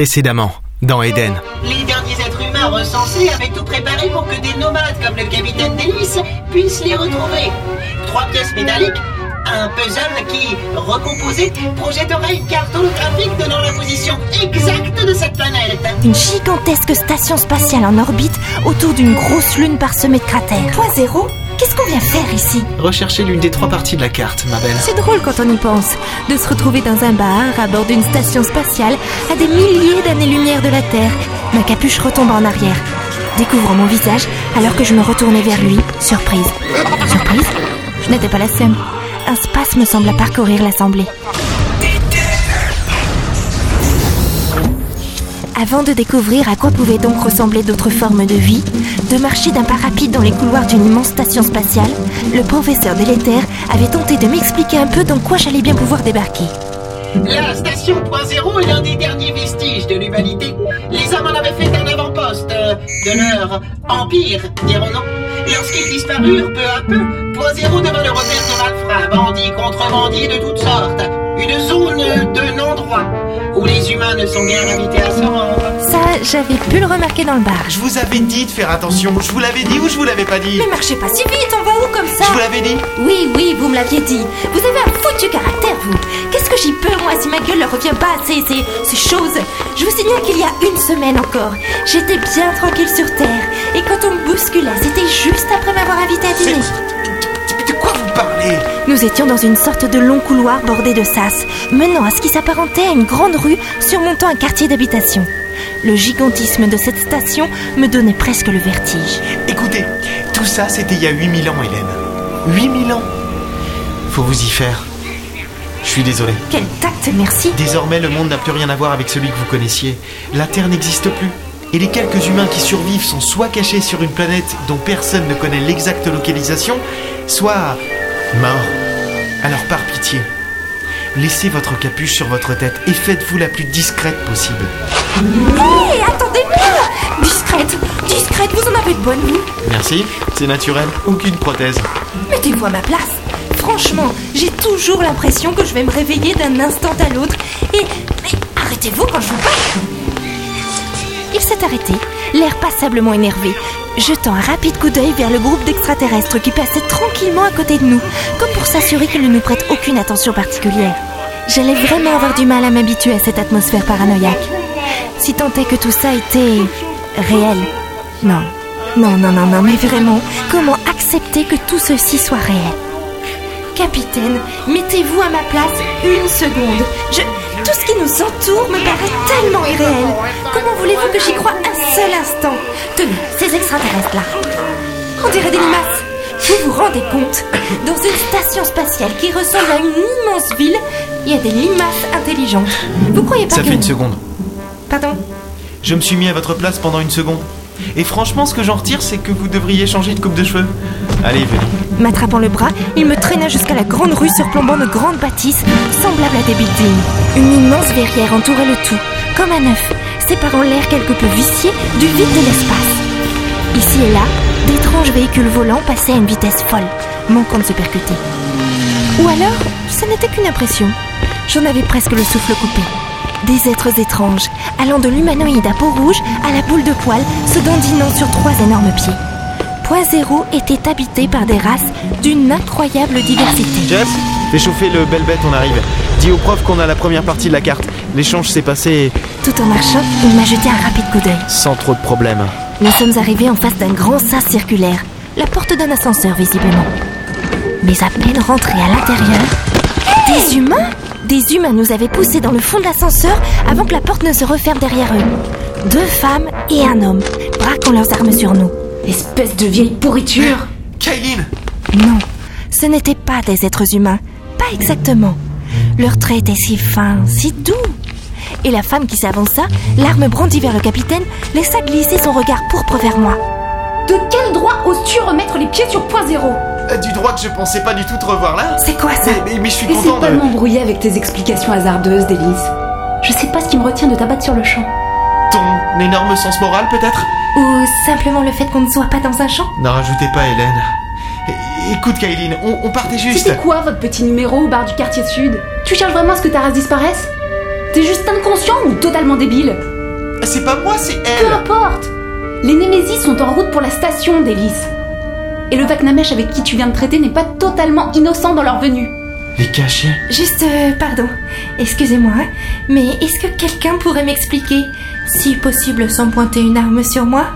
Précédemment, dans Eden. Les derniers êtres humains recensés avaient tout préparé pour que des nomades comme le capitaine Delis puissent les retrouver. Trois pièces métalliques, un puzzle qui, recomposé, projetterait une carte holographique donnant la position exacte de cette planète. Une gigantesque station spatiale en orbite autour d'une grosse lune parsemée de cratères. Point zéro Qu'est-ce qu'on vient faire ici Recherchez l'une des trois parties de la carte, ma belle. C'est drôle quand on y pense, de se retrouver dans un bar à bord d'une station spatiale à des milliers d'années-lumière de la Terre. Ma capuche retombe en arrière. Découvre mon visage alors que je me retournais vers lui. Surprise. Surprise Je n'étais pas la seule. Un spasme semble parcourir l'assemblée. Avant de découvrir à quoi pouvaient donc ressembler d'autres formes de vie, de marcher d'un pas rapide dans les couloirs d'une immense station spatiale, le professeur délétère avait tenté de m'expliquer un peu dans quoi j'allais bien pouvoir débarquer. La station Point Zéro est l'un des derniers vestiges de l'humanité. Les hommes en avaient fait un avant-poste euh, de leur empire, dirons-nous. Lorsqu'ils disparurent peu à peu, Point Zéro devint le repère de malfrats, bandits, contrebandiers de toutes sortes. Une zone de non-droit, où les humains ne sont guère invités à se rendre. Ça, j'avais pu le remarquer dans le bar. Je vous avais dit de faire attention. Je vous l'avais dit ou je vous l'avais pas dit Mais marchez pas si vite, on va où comme ça Je vous l'avais dit Oui, oui, vous me l'aviez dit. Vous avez un foutu caractère, vous. Qu'est-ce que j'y peux, moi, si ma gueule ne revient pas à ces, ces, ces choses? Je vous signale qu'il y a une semaine encore, j'étais bien tranquille sur Terre. Et quand on me bousculait, c'était juste après m'avoir invité à dîner. Nous étions dans une sorte de long couloir bordé de sas, menant à ce qui s'apparentait à une grande rue surmontant un quartier d'habitation. Le gigantisme de cette station me donnait presque le vertige. Écoutez, tout ça c'était il y a 8000 ans, Hélène. 8000 ans Faut vous y faire. Je suis désolé. Quel tact, merci. Désormais, le monde n'a plus rien à voir avec celui que vous connaissiez. La Terre n'existe plus. Et les quelques humains qui survivent sont soit cachés sur une planète dont personne ne connaît l'exacte localisation, soit morts. Alors par pitié, laissez votre capuche sur votre tête et faites-vous la plus discrète possible. Hé, attendez-moi Discrète, discrète, vous en avez de bonnes, vous Merci, c'est naturel, aucune prothèse. Mettez-vous à ma place. Franchement, j'ai toujours l'impression que je vais me réveiller d'un instant à l'autre. Et. Mais arrêtez-vous quand je vous parle Il s'est arrêté, l'air passablement énervé, jetant un rapide coup d'œil vers le groupe d'extraterrestres qui passait tranquillement à côté de nous, comme pour s'assurer qu'ils ne nous prêtent aucune attention particulière. J'allais vraiment avoir du mal à m'habituer à cette atmosphère paranoïaque. Si tant est que tout ça était réel. Non, non, non, non, non, mais vraiment, comment accepter que tout ceci soit réel? Capitaine, mettez-vous à ma place une seconde. Je... Tout ce qui nous entoure me paraît tellement irréel. Comment voulez-vous que j'y croie un seul instant? Tenez, ces extraterrestres-là. On dirait des limaces. Vous vous rendez compte? Dans une station spatiale qui ressemble à une immense ville, il y a des limaces intelligentes. Vous croyez pas Ça que... fait une seconde. Pardon? Je me suis mis à votre place pendant une seconde. Et franchement, ce que j'en retire, c'est que vous devriez changer de coupe de cheveux. Allez, venez. M'attrapant le bras, il me traîna jusqu'à la grande rue surplombant de grandes bâtisses semblables à des buildings. Une immense verrière entourait le tout, comme un œuf, séparant l'air quelque peu vicié du vide de l'espace. Ici et là, d'étranges véhicules volants passaient à une vitesse folle, manquant de se percuter. Ou alors, ce n'était qu'une impression. J'en avais presque le souffle coupé. Des êtres étranges, allant de l'humanoïde à peau rouge à la boule de poil, se dandinant sur trois énormes pieds. Point Zéro était habité par des races d'une incroyable diversité. Jess, fais chauffer le bel bête, on arrive. Dis au prof qu'on a la première partie de la carte. L'échange s'est passé Tout en marchant, il m'a jeté un rapide coup d'œil. sans trop de problèmes. Nous sommes arrivés en face d'un grand sas circulaire, la porte d'un ascenseur visiblement. Mais à peine rentrés à l'intérieur, des humains Des humains nous avaient poussés dans le fond de l'ascenseur avant que la porte ne se referme derrière eux. Deux femmes et un homme, braquant leurs armes sur nous. Espèce de vieille pourriture Kaylin Non, ce n'étaient pas des êtres humains. Pas exactement. Leurs traits étaient si fins, si doux. Et la femme qui s'avança, l'arme brandie vers le capitaine, laissa glisser son regard pourpre vers moi. De quel droit oses-tu remettre les pieds sur point zéro? Du droit que je pensais pas du tout te revoir là C'est quoi ça mais, mais- mais je suis Essaie content pas de... m'embrouiller avec tes explications hasardeuses, Délice. Je sais pas ce qui me retient de t'abattre sur le champ. Ton énorme sens moral peut-être? Ou simplement le fait qu'on ne soit pas dans un champ? N'en rajoutez pas Hélène. É- Écoute Kaylin, on, on partait juste. C'était quoi votre petit numéro au bar du quartier sud? Tu cherches vraiment à ce que ta race disparaisse? T'es juste inconscient ou totalement débile? C'est pas moi, c'est Peu elle importe Les Némésis sont en route pour la station, Délice. Et le Vaknamesh avec qui tu viens de traiter n'est pas totalement innocent dans leur venue. Vikashi Juste, euh, pardon, excusez-moi, mais est-ce que quelqu'un pourrait m'expliquer, si possible sans pointer une arme sur moi,